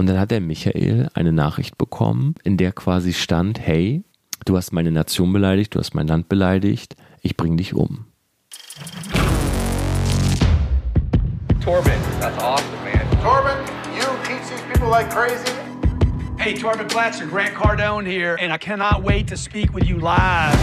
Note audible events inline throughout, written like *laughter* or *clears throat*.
Und dann hat der Michael eine Nachricht bekommen, in der quasi stand, hey, du hast meine Nation beleidigt, du hast mein Land beleidigt, ich bring dich um. Torben, that's awesome, man. Torben, you teach these people like crazy. Hey, Torben Blatzer, Grant Cardone here, and I cannot wait to speak with you live.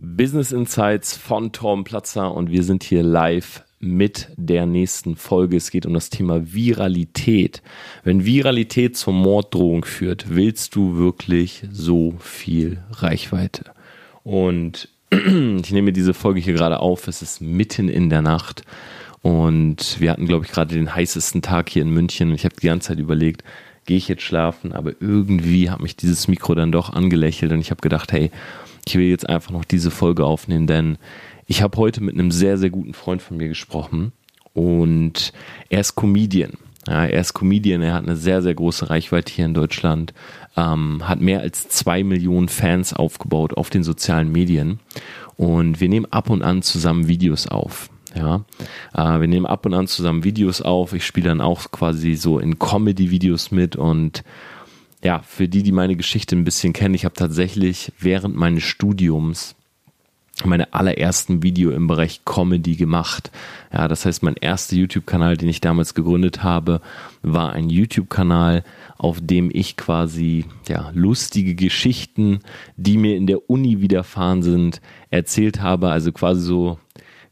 Business Insights von Tom Platzer und wir sind hier live mit der nächsten Folge. Es geht um das Thema Viralität. Wenn Viralität zur Morddrohung führt, willst du wirklich so viel Reichweite? Und *clears throat* ich nehme diese Folge hier gerade auf. Es ist mitten in der Nacht und wir hatten, glaube ich, gerade den heißesten Tag hier in München. Und ich habe die ganze Zeit überlegt, gehe ich jetzt schlafen? Aber irgendwie hat mich dieses Mikro dann doch angelächelt und ich habe gedacht, hey, ich will jetzt einfach noch diese Folge aufnehmen, denn ich habe heute mit einem sehr, sehr guten Freund von mir gesprochen und er ist Comedian. Ja, er ist Comedian, er hat eine sehr, sehr große Reichweite hier in Deutschland, ähm, hat mehr als zwei Millionen Fans aufgebaut auf den sozialen Medien und wir nehmen ab und an zusammen Videos auf. Ja, äh, wir nehmen ab und an zusammen Videos auf. Ich spiele dann auch quasi so in Comedy-Videos mit und ja, für die, die meine Geschichte ein bisschen kennen, ich habe tatsächlich während meines Studiums meine allerersten Video im Bereich Comedy gemacht. Ja, das heißt, mein erster YouTube-Kanal, den ich damals gegründet habe, war ein YouTube-Kanal, auf dem ich quasi ja lustige Geschichten, die mir in der Uni widerfahren sind, erzählt habe. Also quasi so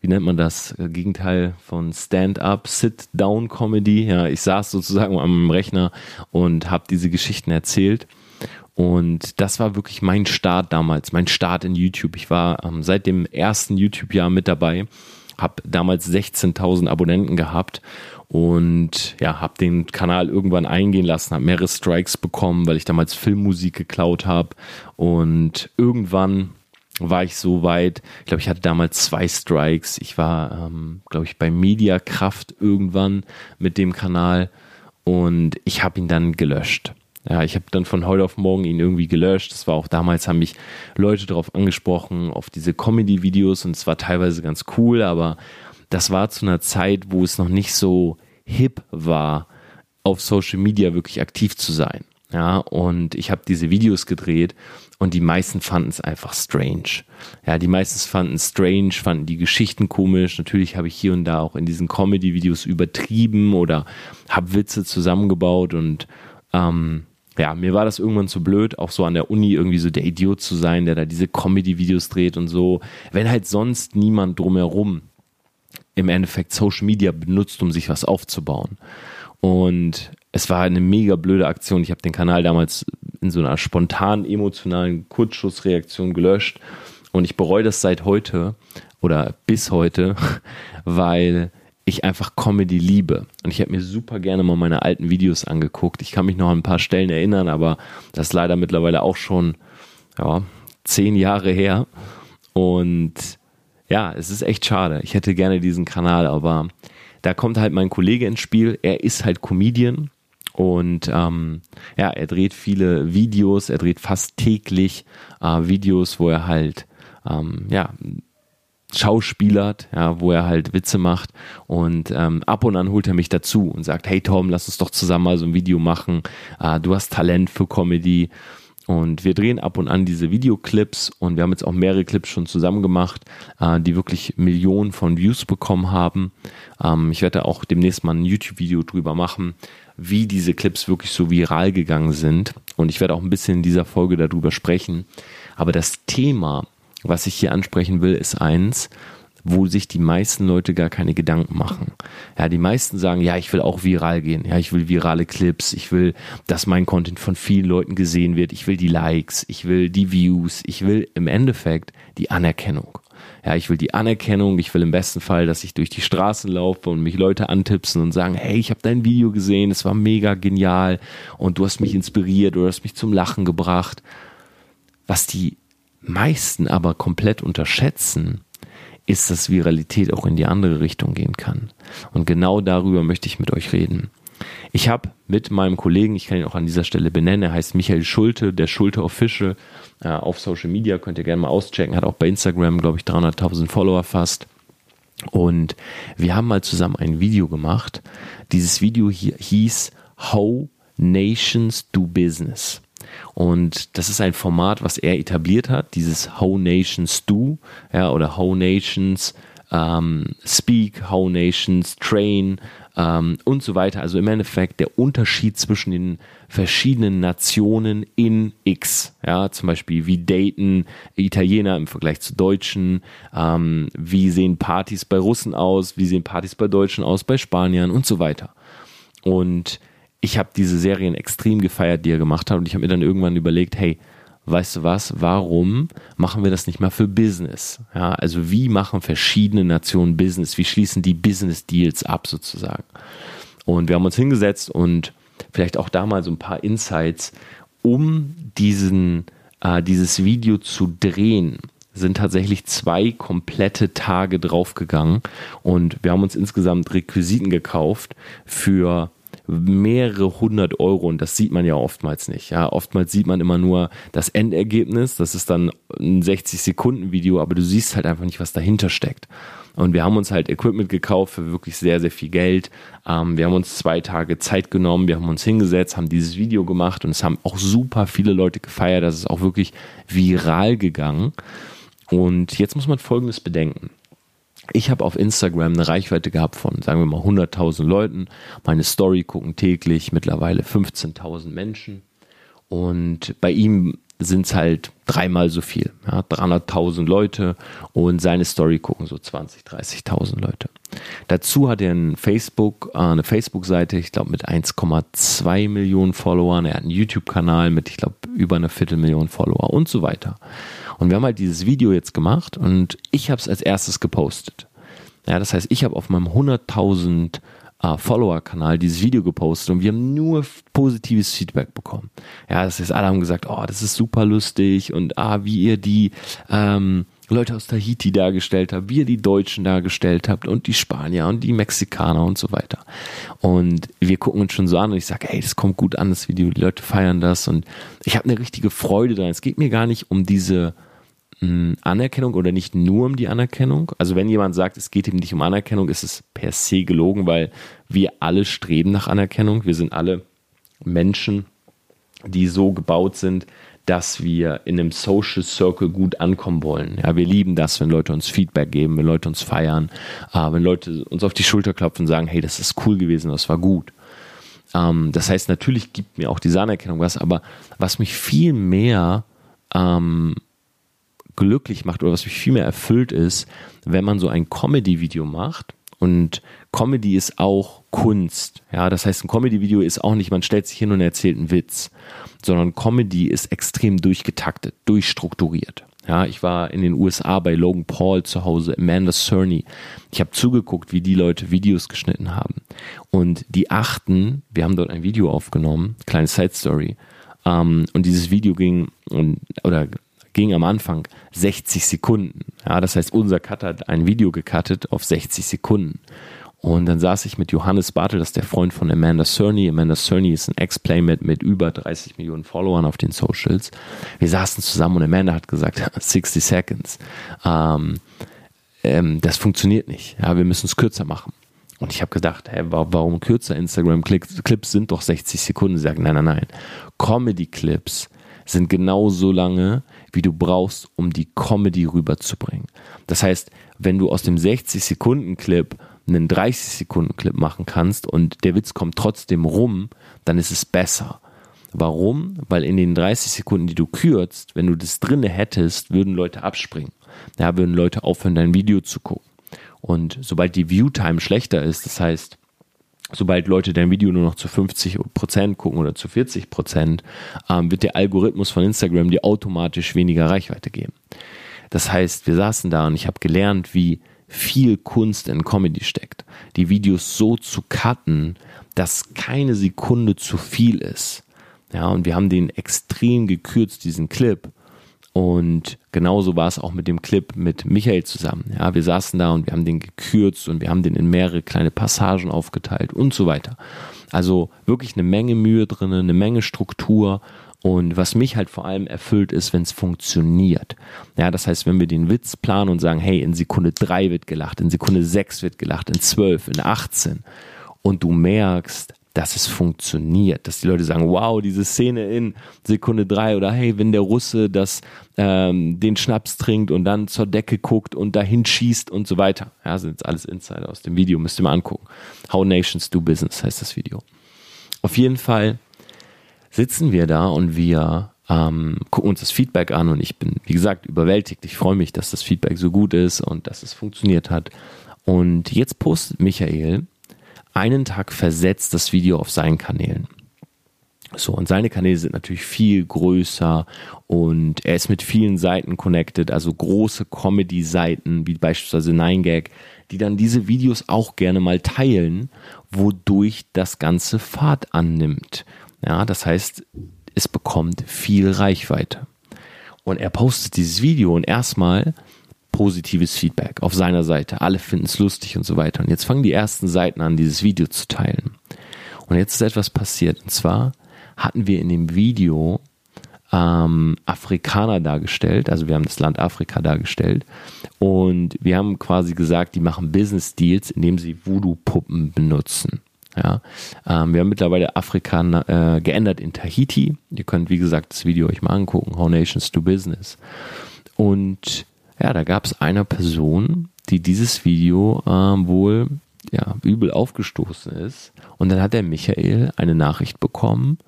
wie nennt man das, äh, Gegenteil von Stand-up, Sit-down-Comedy. Ja, ich saß sozusagen am Rechner und habe diese Geschichten erzählt. Und das war wirklich mein Start damals, mein Start in YouTube. Ich war ähm, seit dem ersten YouTube-Jahr mit dabei, habe damals 16.000 Abonnenten gehabt und ja, habe den Kanal irgendwann eingehen lassen, habe mehrere Strikes bekommen, weil ich damals Filmmusik geklaut habe und irgendwann war ich so weit, ich glaube, ich hatte damals zwei Strikes. Ich war, ähm, glaube ich, bei Mediakraft irgendwann mit dem Kanal und ich habe ihn dann gelöscht. Ja, ich habe dann von heute auf morgen ihn irgendwie gelöscht. Das war auch damals, haben mich Leute darauf angesprochen, auf diese Comedy-Videos und es war teilweise ganz cool, aber das war zu einer Zeit, wo es noch nicht so hip war, auf Social Media wirklich aktiv zu sein. Ja, und ich habe diese Videos gedreht und die meisten fanden es einfach strange. Ja, die meisten fanden es strange, fanden die Geschichten komisch. Natürlich habe ich hier und da auch in diesen Comedy-Videos übertrieben oder habe Witze zusammengebaut und ähm, ja, mir war das irgendwann zu blöd, auch so an der Uni irgendwie so der Idiot zu sein, der da diese Comedy-Videos dreht und so. Wenn halt sonst niemand drumherum im Endeffekt Social Media benutzt, um sich was aufzubauen. Und es war eine mega blöde Aktion. Ich habe den Kanal damals in so einer spontanen, emotionalen Kurzschussreaktion gelöscht. Und ich bereue das seit heute oder bis heute, *laughs* weil ich einfach Comedy liebe. Und ich habe mir super gerne mal meine alten Videos angeguckt. Ich kann mich noch an ein paar Stellen erinnern, aber das ist leider mittlerweile auch schon ja, zehn Jahre her. Und ja, es ist echt schade. Ich hätte gerne diesen Kanal, aber da kommt halt mein Kollege ins Spiel. Er ist halt Comedian und ähm, ja, er dreht viele Videos, er dreht fast täglich äh, Videos, wo er halt ähm, ja schauspielert, ja, wo er halt Witze macht und ähm, ab und an holt er mich dazu und sagt, hey Tom, lass uns doch zusammen mal so ein Video machen. Äh, du hast Talent für Comedy und wir drehen ab und an diese Videoclips und wir haben jetzt auch mehrere Clips schon zusammen gemacht, äh, die wirklich Millionen von Views bekommen haben. Ähm, ich werde auch demnächst mal ein YouTube-Video drüber machen, wie diese Clips wirklich so viral gegangen sind. Und ich werde auch ein bisschen in dieser Folge darüber sprechen. Aber das Thema, was ich hier ansprechen will, ist eins, wo sich die meisten Leute gar keine Gedanken machen. Ja, die meisten sagen, ja, ich will auch viral gehen. Ja, ich will virale Clips. Ich will, dass mein Content von vielen Leuten gesehen wird. Ich will die Likes. Ich will die Views. Ich will im Endeffekt die Anerkennung. Ja, ich will die Anerkennung. Ich will im besten Fall, dass ich durch die Straßen laufe und mich Leute antipsen und sagen, hey, ich habe dein Video gesehen. Es war mega genial und du hast mich inspiriert oder hast mich zum Lachen gebracht. Was die meisten aber komplett unterschätzen, ist, dass Viralität auch in die andere Richtung gehen kann. Und genau darüber möchte ich mit euch reden. Ich habe mit meinem Kollegen, ich kann ihn auch an dieser Stelle benennen, er heißt Michael Schulte, der Schulte Official, äh, auf Social Media, könnt ihr gerne mal auschecken, hat auch bei Instagram, glaube ich, 300.000 Follower fast. Und wir haben mal zusammen ein Video gemacht. Dieses Video hier hieß How Nations Do Business. Und das ist ein Format, was er etabliert hat, dieses How Nations Do, ja, oder How Nations ähm, Speak, How Nations Train ähm, und so weiter. Also im Endeffekt der Unterschied zwischen den verschiedenen Nationen in X. Ja, zum Beispiel wie daten Italiener im Vergleich zu Deutschen, ähm, wie sehen Partys bei Russen aus, wie sehen Partys bei Deutschen aus, bei Spaniern und so weiter. Und ich habe diese Serien extrem gefeiert, die er gemacht hat. Und ich habe mir dann irgendwann überlegt, hey, weißt du was, warum machen wir das nicht mal für Business? Ja, also wie machen verschiedene Nationen Business? Wie schließen die Business Deals ab sozusagen? Und wir haben uns hingesetzt und vielleicht auch da mal so ein paar Insights, um diesen, äh, dieses Video zu drehen sind tatsächlich zwei komplette Tage draufgegangen und wir haben uns insgesamt Requisiten gekauft für mehrere hundert Euro und das sieht man ja oftmals nicht. Ja, oftmals sieht man immer nur das Endergebnis, das ist dann ein 60 Sekunden Video, aber du siehst halt einfach nicht, was dahinter steckt. Und wir haben uns halt Equipment gekauft für wirklich sehr, sehr viel Geld. Ähm, wir haben uns zwei Tage Zeit genommen, wir haben uns hingesetzt, haben dieses Video gemacht und es haben auch super viele Leute gefeiert. Das ist auch wirklich viral gegangen. Und jetzt muss man Folgendes bedenken. Ich habe auf Instagram eine Reichweite gehabt von, sagen wir mal, 100.000 Leuten. Meine Story gucken täglich mittlerweile 15.000 Menschen. Und bei ihm sind es halt dreimal so viel. Ja, 300.000 Leute und seine Story gucken so 20, 30.000 Leute. Dazu hat er ein Facebook, äh, eine Facebook-Seite, ich glaube mit 1,2 Millionen Followern. Er hat einen YouTube-Kanal mit, ich glaube, über einer Viertelmillion Follower und so weiter. Und wir haben halt dieses Video jetzt gemacht und ich habe es als erstes gepostet. Ja, das heißt, ich habe auf meinem 100.000 äh, Follower-Kanal dieses Video gepostet und wir haben nur positives Feedback bekommen. Ja, das heißt, alle haben gesagt, oh, das ist super lustig und ah, wie ihr die ähm, Leute aus Tahiti dargestellt habt, wie ihr die Deutschen dargestellt habt und die Spanier und die Mexikaner und so weiter. Und wir gucken uns schon so an und ich sage, hey, das kommt gut an, das Video, die Leute feiern das und ich habe eine richtige Freude dran. Es geht mir gar nicht um diese Anerkennung oder nicht nur um die Anerkennung. Also wenn jemand sagt, es geht ihm nicht um Anerkennung, ist es per se gelogen, weil wir alle streben nach Anerkennung. Wir sind alle Menschen, die so gebaut sind, dass wir in einem Social Circle gut ankommen wollen. Ja, wir lieben das, wenn Leute uns Feedback geben, wenn Leute uns feiern, äh, wenn Leute uns auf die Schulter klopfen und sagen, hey, das ist cool gewesen, das war gut. Ähm, das heißt, natürlich gibt mir auch diese Anerkennung was, aber was mich viel mehr ähm, glücklich macht oder was mich viel mehr erfüllt ist, wenn man so ein Comedy-Video macht und Comedy ist auch Kunst. Ja, das heißt, ein Comedy-Video ist auch nicht, man stellt sich hin und erzählt einen Witz, sondern Comedy ist extrem durchgetaktet, durchstrukturiert. Ja, ich war in den USA bei Logan Paul zu Hause, Amanda Cerny. Ich habe zugeguckt, wie die Leute Videos geschnitten haben. Und die achten, wir haben dort ein Video aufgenommen, kleine Side Story. Ähm, und dieses Video ging, oder ging am Anfang 60 Sekunden. Ja, das heißt, unser Cutter hat ein Video gecuttet auf 60 Sekunden. Und dann saß ich mit Johannes Bartel, das ist der Freund von Amanda Cerny. Amanda Cerny ist ein Ex-Playmate mit über 30 Millionen Followern auf den Socials. Wir saßen zusammen und Amanda hat gesagt, *laughs* 60 Seconds. Ähm, ähm, das funktioniert nicht. Ja, wir müssen es kürzer machen. Und ich habe gedacht, hey, warum kürzer? Instagram-Clips sind doch 60 Sekunden. Sie sagen, nein, nein, nein. Comedy-Clips sind genauso lange, wie du brauchst, um die Comedy rüberzubringen. Das heißt, wenn du aus dem 60-Sekunden-Clip einen 30-Sekunden-Clip machen kannst und der Witz kommt trotzdem rum, dann ist es besser. Warum? Weil in den 30 Sekunden, die du kürzt, wenn du das drinne hättest, würden Leute abspringen. Da würden Leute aufhören, dein Video zu gucken. Und sobald die Viewtime schlechter ist, das heißt, sobald Leute dein Video nur noch zu 50 Prozent gucken oder zu 40 Prozent, ähm, wird der Algorithmus von Instagram dir automatisch weniger Reichweite geben. Das heißt, wir saßen da und ich habe gelernt, wie viel Kunst in Comedy steckt. Die Videos so zu cutten, dass keine Sekunde zu viel ist. Ja, und wir haben den extrem gekürzt, diesen Clip. Und genauso war es auch mit dem Clip mit Michael zusammen. Ja, wir saßen da und wir haben den gekürzt und wir haben den in mehrere kleine Passagen aufgeteilt und so weiter. Also wirklich eine Menge Mühe drin, eine Menge Struktur Und was mich halt vor allem erfüllt ist, wenn es funktioniert. Ja, das heißt, wenn wir den Witz planen und sagen, hey, in Sekunde 3 wird gelacht, in Sekunde 6 wird gelacht, in 12, in 18 und du merkst, dass es funktioniert, dass die Leute sagen, wow, diese Szene in Sekunde drei oder hey, wenn der Russe das ähm, den Schnaps trinkt und dann zur Decke guckt und dahin schießt und so weiter. Ja, sind jetzt alles Insider aus dem Video, müsst ihr mal angucken. How Nations Do Business heißt das Video. Auf jeden Fall sitzen wir da und wir ähm, gucken uns das Feedback an und ich bin, wie gesagt, überwältigt. Ich freue mich, dass das Feedback so gut ist und dass es funktioniert hat. Und jetzt postet Michael einen Tag versetzt das Video auf seinen Kanälen. So, und seine Kanäle sind natürlich viel größer und er ist mit vielen Seiten connected, also große Comedy-Seiten, wie beispielsweise 9gag, die dann diese Videos auch gerne mal teilen, wodurch das Ganze Fahrt annimmt. Ja, das heißt, es bekommt viel Reichweite. Und er postet dieses Video und erstmal positives Feedback auf seiner Seite. Alle finden es lustig und so weiter. Und jetzt fangen die ersten Seiten an, dieses Video zu teilen. Und jetzt ist etwas passiert. Und zwar hatten wir in dem Video ähm, Afrikaner dargestellt. Also wir haben das Land Afrika dargestellt. Und wir haben quasi gesagt, die machen Business Deals, indem sie Voodoo-Puppen benutzen. Ja, ähm, wir haben mittlerweile Afrika äh, geändert in Tahiti. Ihr könnt, wie gesagt, das Video euch mal angucken. How Nations Do Business. Und ja, da gab es eine Person, die dieses Video ähm, wohl ja, übel aufgestoßen ist. Und dann hat der Michael eine Nachricht bekommen,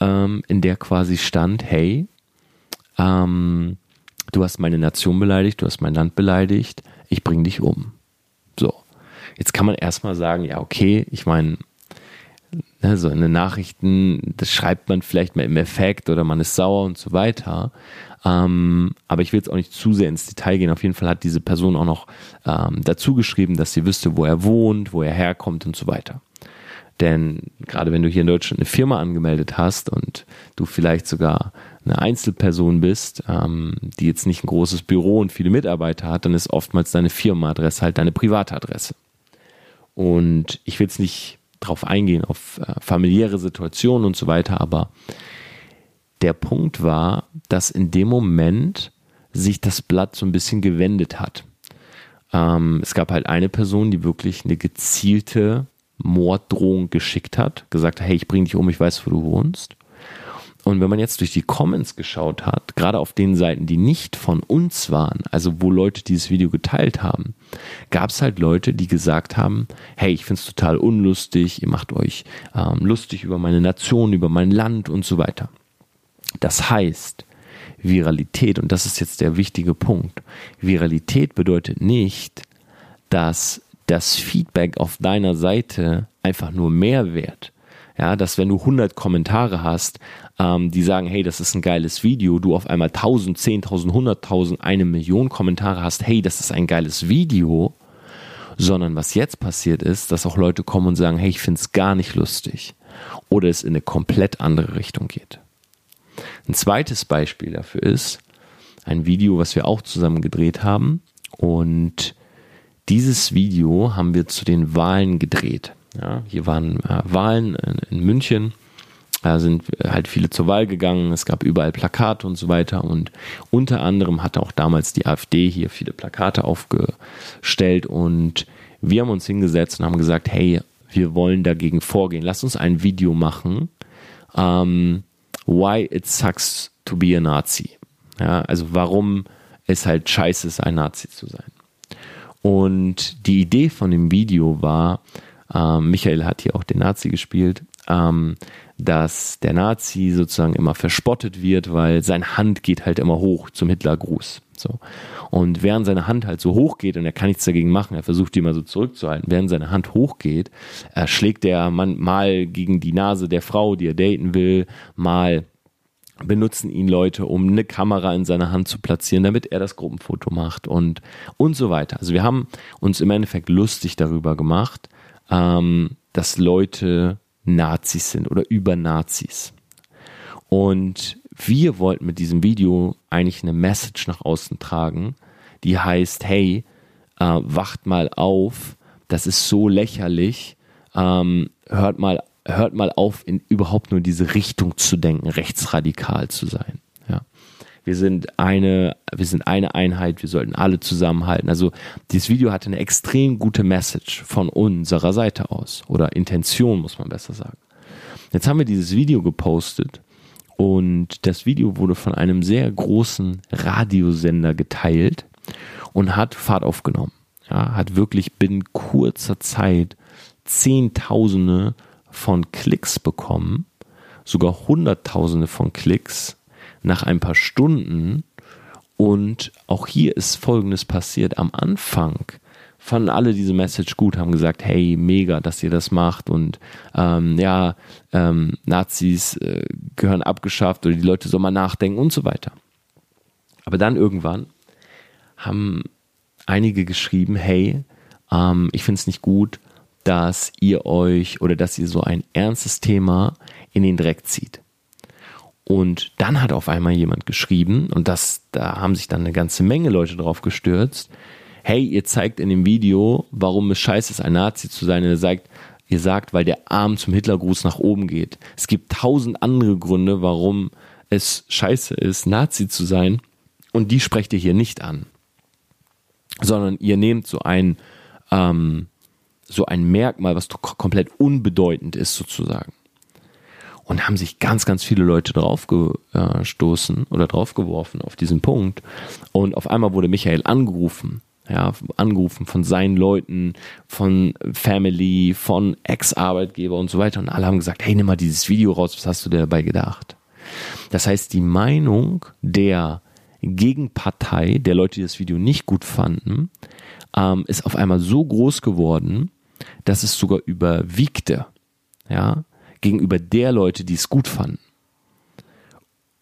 ähm, in der quasi stand, hey, ähm, du hast meine Nation beleidigt, du hast mein Land beleidigt, ich bring dich um. So. Jetzt kann man erstmal sagen, ja, okay, ich meine, ne, so in den Nachrichten, das schreibt man vielleicht mal im Effekt oder man ist sauer und so weiter. Ähm, aber ich will jetzt auch nicht zu sehr ins Detail gehen. Auf jeden Fall hat diese Person auch noch ähm, dazu geschrieben, dass sie wüsste, wo er wohnt, wo er herkommt und so weiter. Denn gerade wenn du hier in Deutschland eine Firma angemeldet hast und du vielleicht sogar eine Einzelperson bist, ähm, die jetzt nicht ein großes Büro und viele Mitarbeiter hat, dann ist oftmals deine Firmenadresse halt deine Privatadresse. Und ich will jetzt nicht drauf eingehen, auf äh, familiäre Situationen und so weiter, aber der Punkt war, dass in dem Moment sich das Blatt so ein bisschen gewendet hat. Ähm, es gab halt eine Person, die wirklich eine gezielte Morddrohung geschickt hat, gesagt, hey, ich bring dich um, ich weiß, wo du wohnst. Und wenn man jetzt durch die Comments geschaut hat, gerade auf den Seiten, die nicht von uns waren, also wo Leute dieses Video geteilt haben, gab es halt Leute, die gesagt haben, hey, ich finde es total unlustig, ihr macht euch ähm, lustig über meine Nation, über mein Land und so weiter. Das heißt, Viralität, und das ist jetzt der wichtige Punkt, Viralität bedeutet nicht, dass das Feedback auf deiner Seite einfach nur Mehrwert. Ja, dass wenn du 100 Kommentare hast, ähm, die sagen, hey, das ist ein geiles Video, du auf einmal 1000, 10.000, 100.000, eine Million Kommentare hast, hey, das ist ein geiles Video, sondern was jetzt passiert ist, dass auch Leute kommen und sagen, hey, ich finde es gar nicht lustig oder es in eine komplett andere Richtung geht. Ein zweites Beispiel dafür ist ein Video, was wir auch zusammen gedreht haben. Und dieses Video haben wir zu den Wahlen gedreht. Ja, hier waren äh, Wahlen in, in München. Da sind halt viele zur Wahl gegangen. Es gab überall Plakate und so weiter. Und unter anderem hatte auch damals die AfD hier viele Plakate aufgestellt. Und wir haben uns hingesetzt und haben gesagt, hey, wir wollen dagegen vorgehen. Lass uns ein Video machen, ähm, Why It Sucks to be a Nazi. Ja, also warum es halt scheiße ist, ein Nazi zu sein. Und die Idee von dem Video war, ähm, Michael hat hier auch den Nazi gespielt, ähm, dass der Nazi sozusagen immer verspottet wird, weil seine Hand geht halt immer hoch zum Hitlergruß. So. Und während seine Hand halt so hoch geht und er kann nichts dagegen machen, er versucht die immer so zurückzuhalten, während seine Hand hochgeht, äh, schlägt er man, mal gegen die Nase der Frau, die er daten will, mal benutzen ihn Leute, um eine Kamera in seiner Hand zu platzieren, damit er das Gruppenfoto macht und, und so weiter. Also wir haben uns im Endeffekt lustig darüber gemacht, ähm, dass Leute Nazis sind oder über Nazis. Und wir wollten mit diesem Video eigentlich eine Message nach außen tragen, die heißt, hey, äh, wacht mal auf, das ist so lächerlich, ähm, hört mal hört mal auf, in überhaupt nur diese Richtung zu denken, rechtsradikal zu sein. Wir sind eine, wir sind eine Einheit, wir sollten alle zusammenhalten. Also dieses Video hatte eine extrem gute Message von unserer Seite aus oder Intention, muss man besser sagen. Jetzt haben wir dieses Video gepostet und das Video wurde von einem sehr großen Radiosender geteilt und hat Fahrt aufgenommen. Ja, hat wirklich binnen kurzer Zeit Zehntausende von Klicks bekommen, sogar Hunderttausende von Klicks nach ein paar Stunden. Und auch hier ist Folgendes passiert. Am Anfang fanden alle diese Message gut, haben gesagt, hey, mega, dass ihr das macht und ähm, ja, ähm, Nazis äh, gehören abgeschafft oder die Leute sollen mal nachdenken und so weiter. Aber dann irgendwann haben einige geschrieben, hey, ähm, ich finde es nicht gut, dass ihr euch oder dass ihr so ein ernstes Thema in den Dreck zieht. Und dann hat auf einmal jemand geschrieben, und das, da haben sich dann eine ganze Menge Leute drauf gestürzt, hey, ihr zeigt in dem Video, warum es scheiße ist, ein Nazi zu sein. Ihr sagt, ihr sagt, weil der Arm zum Hitlergruß nach oben geht. Es gibt tausend andere Gründe, warum es scheiße ist, Nazi zu sein. Und die sprecht ihr hier nicht an. Sondern ihr nehmt so ein, ähm, so ein Merkmal, was komplett unbedeutend ist sozusagen. Und haben sich ganz, ganz viele Leute draufgestoßen oder draufgeworfen auf diesen Punkt. Und auf einmal wurde Michael angerufen. Ja, angerufen von seinen Leuten, von Family, von Ex-Arbeitgeber und so weiter. Und alle haben gesagt, hey, nimm mal dieses Video raus, was hast du dir dabei gedacht? Das heißt, die Meinung der Gegenpartei, der Leute, die das Video nicht gut fanden, ähm, ist auf einmal so groß geworden, dass es sogar überwiegte, ja, gegenüber der Leute, die es gut fanden.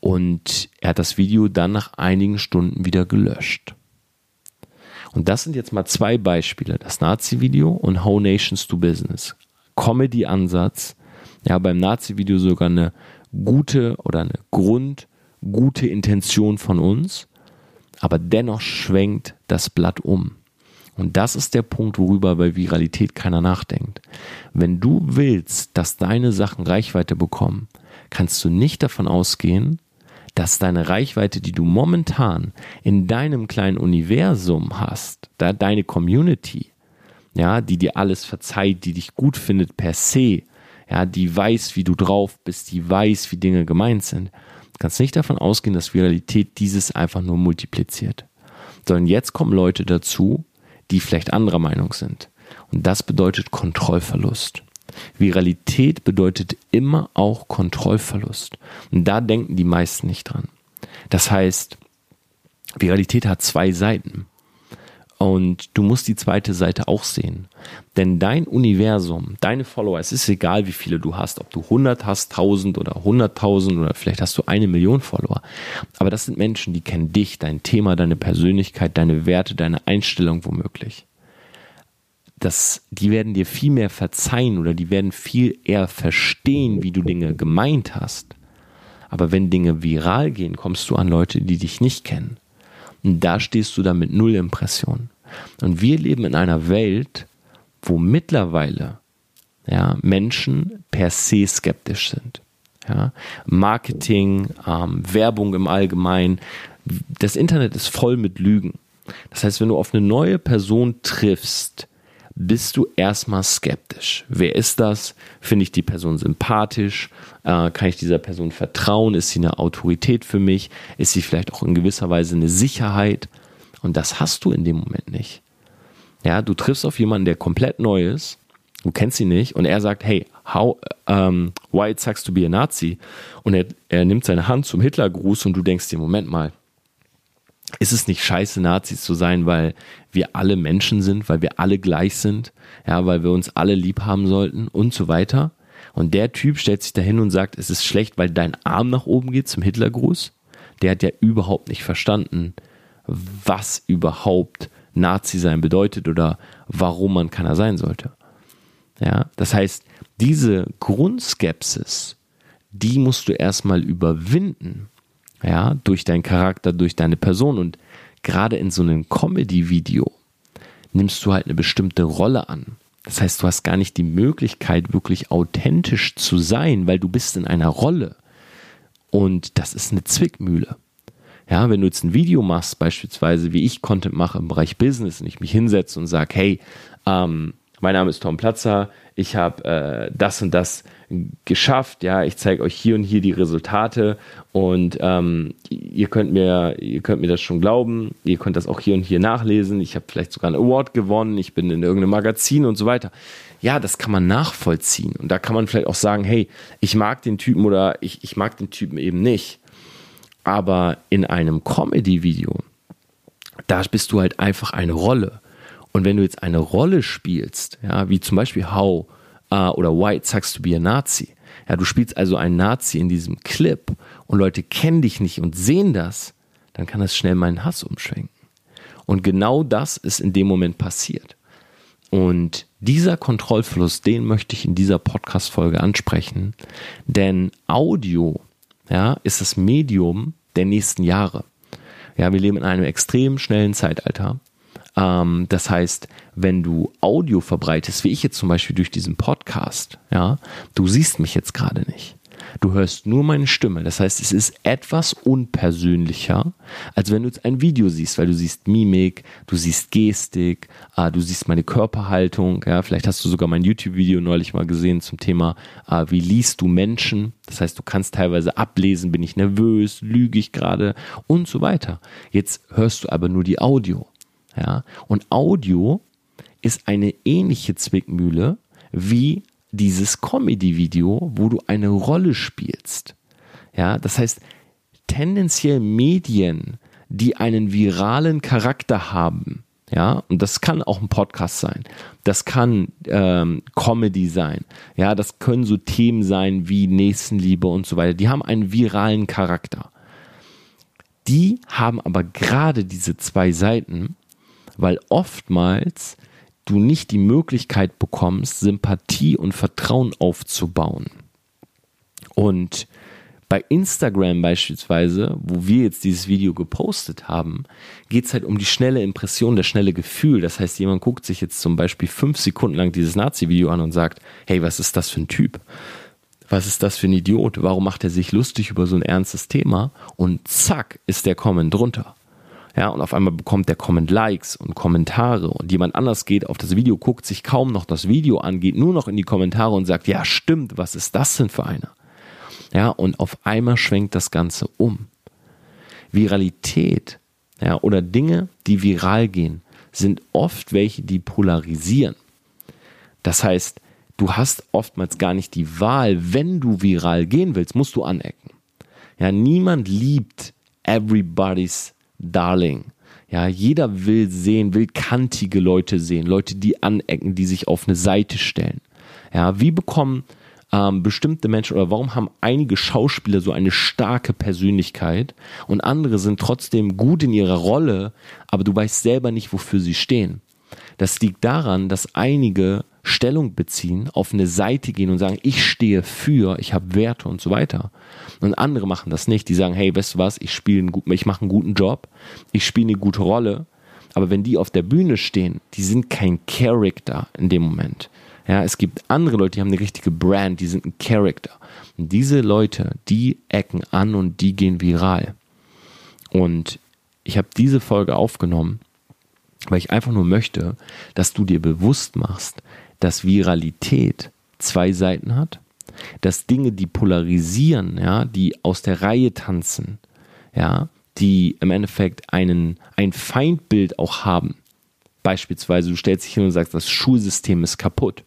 Und er hat das Video dann nach einigen Stunden wieder gelöscht. Und das sind jetzt mal zwei Beispiele, das Nazi-Video und How Nations Do Business. Comedy-Ansatz, ja, beim Nazi-Video sogar eine gute oder eine grundgute Intention von uns, aber dennoch schwenkt das Blatt um. Und das ist der Punkt, worüber bei Viralität keiner nachdenkt. Wenn du willst, dass deine Sachen Reichweite bekommen, kannst du nicht davon ausgehen, dass deine Reichweite, die du momentan in deinem kleinen Universum hast, da deine Community, ja, die dir alles verzeiht, die dich gut findet per se, ja, die weiß, wie du drauf bist, die weiß, wie Dinge gemeint sind, kannst nicht davon ausgehen, dass Viralität dieses einfach nur multipliziert. Sondern jetzt kommen Leute dazu, die vielleicht anderer Meinung sind. Und das bedeutet Kontrollverlust. Viralität bedeutet immer auch Kontrollverlust. Und da denken die meisten nicht dran. Das heißt, Viralität hat zwei Seiten. Und du musst die zweite Seite auch sehen. Denn dein Universum, deine Follower, es ist egal, wie viele du hast, ob du 100 hast, 1000 oder 100.000 oder vielleicht hast du eine Million Follower. Aber das sind Menschen, die kennen dich, dein Thema, deine Persönlichkeit, deine Werte, deine Einstellung womöglich. Das, die werden dir viel mehr verzeihen oder die werden viel eher verstehen, wie du Dinge gemeint hast. Aber wenn Dinge viral gehen, kommst du an Leute, die dich nicht kennen. Und da stehst du dann mit null Impression. Und wir leben in einer Welt, wo mittlerweile ja, Menschen per se skeptisch sind. Ja, Marketing, ähm, Werbung im Allgemeinen. Das Internet ist voll mit Lügen. Das heißt, wenn du auf eine neue Person triffst, bist du erstmal skeptisch. Wer ist das? Finde ich die Person sympathisch? Äh, kann ich dieser Person vertrauen? Ist sie eine Autorität für mich? Ist sie vielleicht auch in gewisser Weise eine Sicherheit? Und das hast du in dem Moment nicht. Ja, du triffst auf jemanden, der komplett neu ist, du kennst ihn nicht und er sagt, hey, how, um, ähm, why it sucks to be a Nazi? Und er, er nimmt seine Hand zum Hitlergruß und du denkst dir, Moment mal, ist es nicht scheiße, Nazis zu sein, weil wir alle Menschen sind, weil wir alle gleich sind, ja, weil wir uns alle lieb haben sollten und so weiter. Und der Typ stellt sich dahin und sagt, es ist schlecht, weil dein Arm nach oben geht zum Hitlergruß. Der hat ja überhaupt nicht verstanden, was überhaupt Nazi sein bedeutet oder warum man keiner sein sollte. Ja, das heißt, diese Grundskepsis, die musst du erstmal überwinden ja, durch deinen Charakter, durch deine Person und gerade in so einem Comedy-Video nimmst du halt eine bestimmte Rolle an. Das heißt, du hast gar nicht die Möglichkeit, wirklich authentisch zu sein, weil du bist in einer Rolle. Und das ist eine Zwickmühle. Ja, wenn du jetzt ein Video machst, beispielsweise wie ich Content mache im Bereich Business und ich mich hinsetze und sage, hey, ähm, mein Name ist Tom Platzer, ich habe äh, das und das geschafft, ja, ich zeige euch hier und hier die Resultate. Und ähm, ihr könnt mir, ihr könnt mir das schon glauben, ihr könnt das auch hier und hier nachlesen, ich habe vielleicht sogar einen Award gewonnen, ich bin in irgendeinem Magazin und so weiter. Ja, das kann man nachvollziehen. Und da kann man vielleicht auch sagen, hey, ich mag den Typen oder ich, ich mag den Typen eben nicht. Aber in einem Comedy-Video, da bist du halt einfach eine Rolle. Und wenn du jetzt eine Rolle spielst, ja, wie zum Beispiel How uh, oder White Sucks to be a Nazi, ja, du spielst also einen Nazi in diesem Clip und Leute kennen dich nicht und sehen das, dann kann das schnell meinen Hass umschwenken. Und genau das ist in dem Moment passiert. Und dieser Kontrollfluss, den möchte ich in dieser Podcast-Folge ansprechen, denn Audio ja, ist das Medium der nächsten Jahre. Ja, wir leben in einem extrem schnellen Zeitalter. Ähm, das heißt, wenn du Audio verbreitest, wie ich jetzt zum Beispiel durch diesen Podcast, ja, du siehst mich jetzt gerade nicht. Du hörst nur meine Stimme. Das heißt, es ist etwas unpersönlicher, als wenn du jetzt ein Video siehst, weil du siehst Mimik, du siehst Gestik, äh, du siehst meine Körperhaltung. Ja, vielleicht hast du sogar mein YouTube-Video neulich mal gesehen zum Thema, äh, wie liest du Menschen. Das heißt, du kannst teilweise ablesen, bin ich nervös, lüge ich gerade und so weiter. Jetzt hörst du aber nur die Audio. Ja, und Audio ist eine ähnliche Zwickmühle wie dieses Comedy-Video, wo du eine Rolle spielst. Ja, das heißt, tendenziell Medien, die einen viralen Charakter haben, ja, und das kann auch ein Podcast sein, das kann ähm, Comedy sein, ja, das können so Themen sein wie Nächstenliebe und so weiter, die haben einen viralen Charakter. Die haben aber gerade diese zwei Seiten, weil oftmals du nicht die Möglichkeit bekommst, Sympathie und Vertrauen aufzubauen. Und bei Instagram beispielsweise, wo wir jetzt dieses Video gepostet haben, geht es halt um die schnelle Impression, das schnelle Gefühl. Das heißt, jemand guckt sich jetzt zum Beispiel fünf Sekunden lang dieses Nazi-Video an und sagt, hey, was ist das für ein Typ? Was ist das für ein Idiot? Warum macht er sich lustig über so ein ernstes Thema? Und zack, ist der Comment drunter. Ja, und auf einmal bekommt der Comment Likes und Kommentare und jemand anders geht auf das Video, guckt sich kaum noch das Video an, geht nur noch in die Kommentare und sagt, ja, stimmt, was ist das denn für einer? Ja, und auf einmal schwenkt das Ganze um. Viralität, ja, oder Dinge, die viral gehen, sind oft welche, die polarisieren. Das heißt, du hast oftmals gar nicht die Wahl, wenn du viral gehen willst, musst du anecken. Ja, niemand liebt everybody's Darling. Ja, jeder will sehen, will kantige Leute sehen, Leute, die anecken, die sich auf eine Seite stellen. Ja, wie bekommen ähm, bestimmte Menschen oder warum haben einige Schauspieler so eine starke Persönlichkeit und andere sind trotzdem gut in ihrer Rolle, aber du weißt selber nicht, wofür sie stehen. Das liegt daran, dass einige Stellung beziehen, auf eine Seite gehen und sagen, ich stehe für, ich habe Werte und so weiter. Und andere machen das nicht. Die sagen, hey, weißt du was, ich ich mache einen guten Job, ich spiele eine gute Rolle. Aber wenn die auf der Bühne stehen, die sind kein Character in dem Moment. Ja, es gibt andere Leute, die haben eine richtige Brand, die sind ein Character. Und diese Leute, die ecken an und die gehen viral. Und ich habe diese Folge aufgenommen, weil ich einfach nur möchte, dass du dir bewusst machst, dass Viralität zwei Seiten hat, dass Dinge, die polarisieren, ja, die aus der Reihe tanzen, ja, die im Endeffekt einen, ein Feindbild auch haben. Beispielsweise, du stellst dich hin und sagst, das Schulsystem ist kaputt.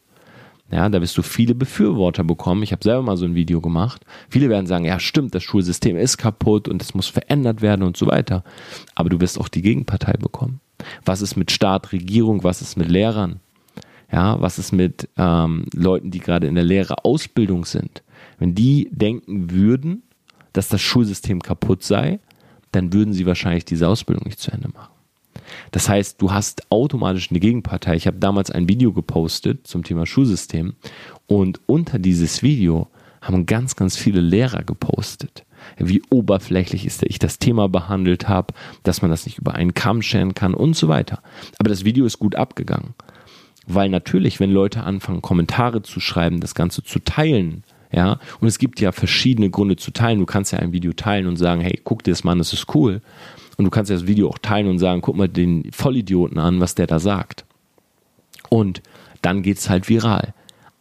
Ja, da wirst du viele Befürworter bekommen. Ich habe selber mal so ein Video gemacht. Viele werden sagen, ja, stimmt, das Schulsystem ist kaputt und es muss verändert werden und so weiter. Aber du wirst auch die Gegenpartei bekommen. Was ist mit Staat, Regierung, was ist mit Lehrern? Ja, was ist mit ähm, Leuten, die gerade in der Lehre Ausbildung sind? Wenn die denken würden, dass das Schulsystem kaputt sei, dann würden sie wahrscheinlich diese Ausbildung nicht zu Ende machen. Das heißt, du hast automatisch eine Gegenpartei. Ich habe damals ein Video gepostet zum Thema Schulsystem und unter dieses Video haben ganz, ganz viele Lehrer gepostet, wie oberflächlich ist, ich das Thema behandelt habe, dass man das nicht über einen Kamm scheren kann und so weiter. Aber das Video ist gut abgegangen. Weil natürlich, wenn Leute anfangen, Kommentare zu schreiben, das Ganze zu teilen, ja, und es gibt ja verschiedene Gründe zu teilen. Du kannst ja ein Video teilen und sagen, hey, guck dir das mal an, das ist cool. Und du kannst ja das Video auch teilen und sagen, guck mal den Vollidioten an, was der da sagt. Und dann geht es halt viral.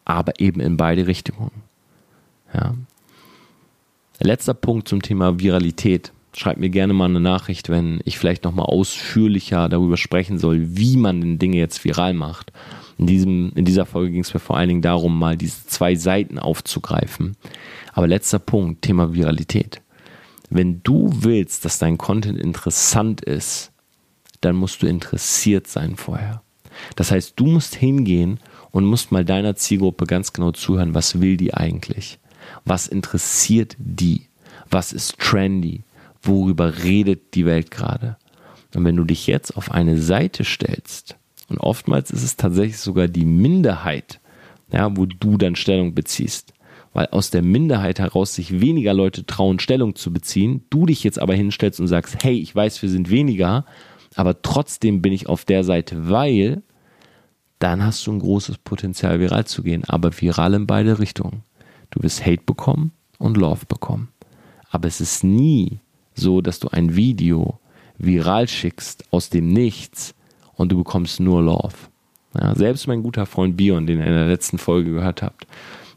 Aber eben in beide Richtungen. Ja. Letzter Punkt zum Thema Viralität. Schreibt mir gerne mal eine Nachricht, wenn ich vielleicht nochmal ausführlicher darüber sprechen soll, wie man denn Dinge jetzt viral macht. In, diesem, in dieser Folge ging es mir vor allen Dingen darum, mal diese zwei Seiten aufzugreifen. Aber letzter Punkt, Thema Viralität. Wenn du willst, dass dein Content interessant ist, dann musst du interessiert sein vorher. Das heißt, du musst hingehen und musst mal deiner Zielgruppe ganz genau zuhören, was will die eigentlich? Was interessiert die? Was ist trendy? Worüber redet die Welt gerade? Und wenn du dich jetzt auf eine Seite stellst, und oftmals ist es tatsächlich sogar die Minderheit, ja, wo du dann Stellung beziehst, weil aus der Minderheit heraus sich weniger Leute trauen, Stellung zu beziehen, du dich jetzt aber hinstellst und sagst, hey, ich weiß, wir sind weniger, aber trotzdem bin ich auf der Seite, weil dann hast du ein großes Potenzial, viral zu gehen, aber viral in beide Richtungen. Du wirst Hate bekommen und Love bekommen. Aber es ist nie so, dass du ein Video viral schickst aus dem Nichts und du bekommst nur Love. Ja, selbst mein guter Freund Bion, den ihr in der letzten Folge gehört habt,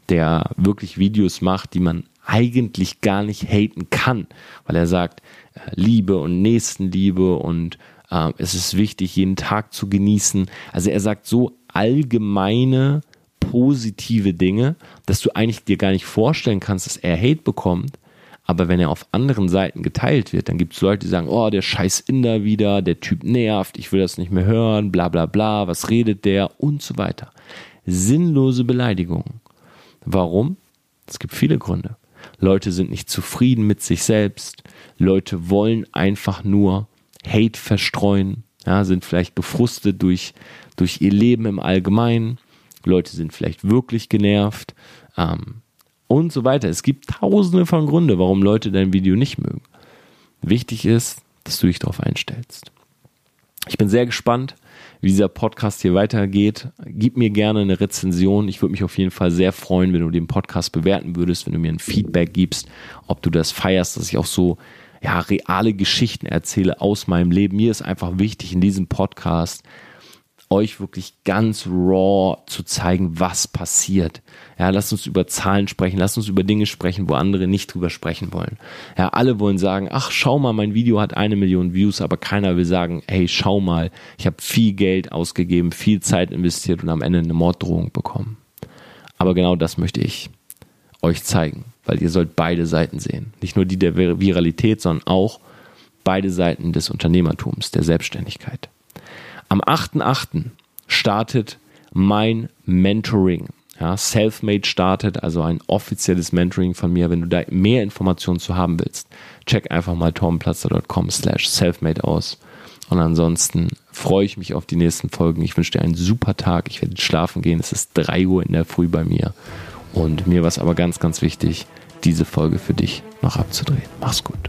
der wirklich Videos macht, die man eigentlich gar nicht haten kann, weil er sagt, äh, Liebe und Nächstenliebe und äh, es ist wichtig, jeden Tag zu genießen. Also er sagt so allgemeine positive Dinge, dass du eigentlich dir gar nicht vorstellen kannst, dass er Hate bekommt. Aber wenn er auf anderen Seiten geteilt wird, dann gibt es Leute, die sagen, oh, der scheiß Inder wieder, der Typ nervt, ich will das nicht mehr hören, bla bla bla, was redet der und so weiter. Sinnlose Beleidigungen. Warum? Es gibt viele Gründe. Leute sind nicht zufrieden mit sich selbst. Leute wollen einfach nur Hate verstreuen, ja, sind vielleicht gefrustet durch, durch ihr Leben im Allgemeinen. Leute sind vielleicht wirklich genervt ähm, und so weiter. Es gibt tausende von Gründen, warum Leute dein Video nicht mögen. Wichtig ist, dass du dich darauf einstellst. Ich bin sehr gespannt, wie dieser Podcast hier weitergeht. Gib mir gerne eine Rezension. Ich würde mich auf jeden Fall sehr freuen, wenn du den Podcast bewerten würdest, wenn du mir ein Feedback gibst, ob du das feierst, dass ich auch so ja, reale Geschichten erzähle aus meinem Leben. Mir ist einfach wichtig in diesem Podcast, euch wirklich ganz raw zu zeigen, was passiert. Ja, lasst uns über Zahlen sprechen, lasst uns über Dinge sprechen, wo andere nicht drüber sprechen wollen. Ja, alle wollen sagen, ach, schau mal, mein Video hat eine Million Views, aber keiner will sagen, hey, schau mal, ich habe viel Geld ausgegeben, viel Zeit investiert und am Ende eine Morddrohung bekommen. Aber genau das möchte ich euch zeigen weil ihr sollt beide Seiten sehen. Nicht nur die der Viralität, sondern auch beide Seiten des Unternehmertums, der Selbstständigkeit. Am 8.8. startet mein Mentoring. Ja, Selfmade startet, also ein offizielles Mentoring von mir. Wenn du da mehr Informationen zu haben willst, check einfach mal torbenplatzer.com slash selfmade aus. Und ansonsten freue ich mich auf die nächsten Folgen. Ich wünsche dir einen super Tag. Ich werde schlafen gehen. Es ist 3 Uhr in der Früh bei mir. Und mir war es aber ganz, ganz wichtig, diese Folge für dich noch abzudrehen. Mach's gut.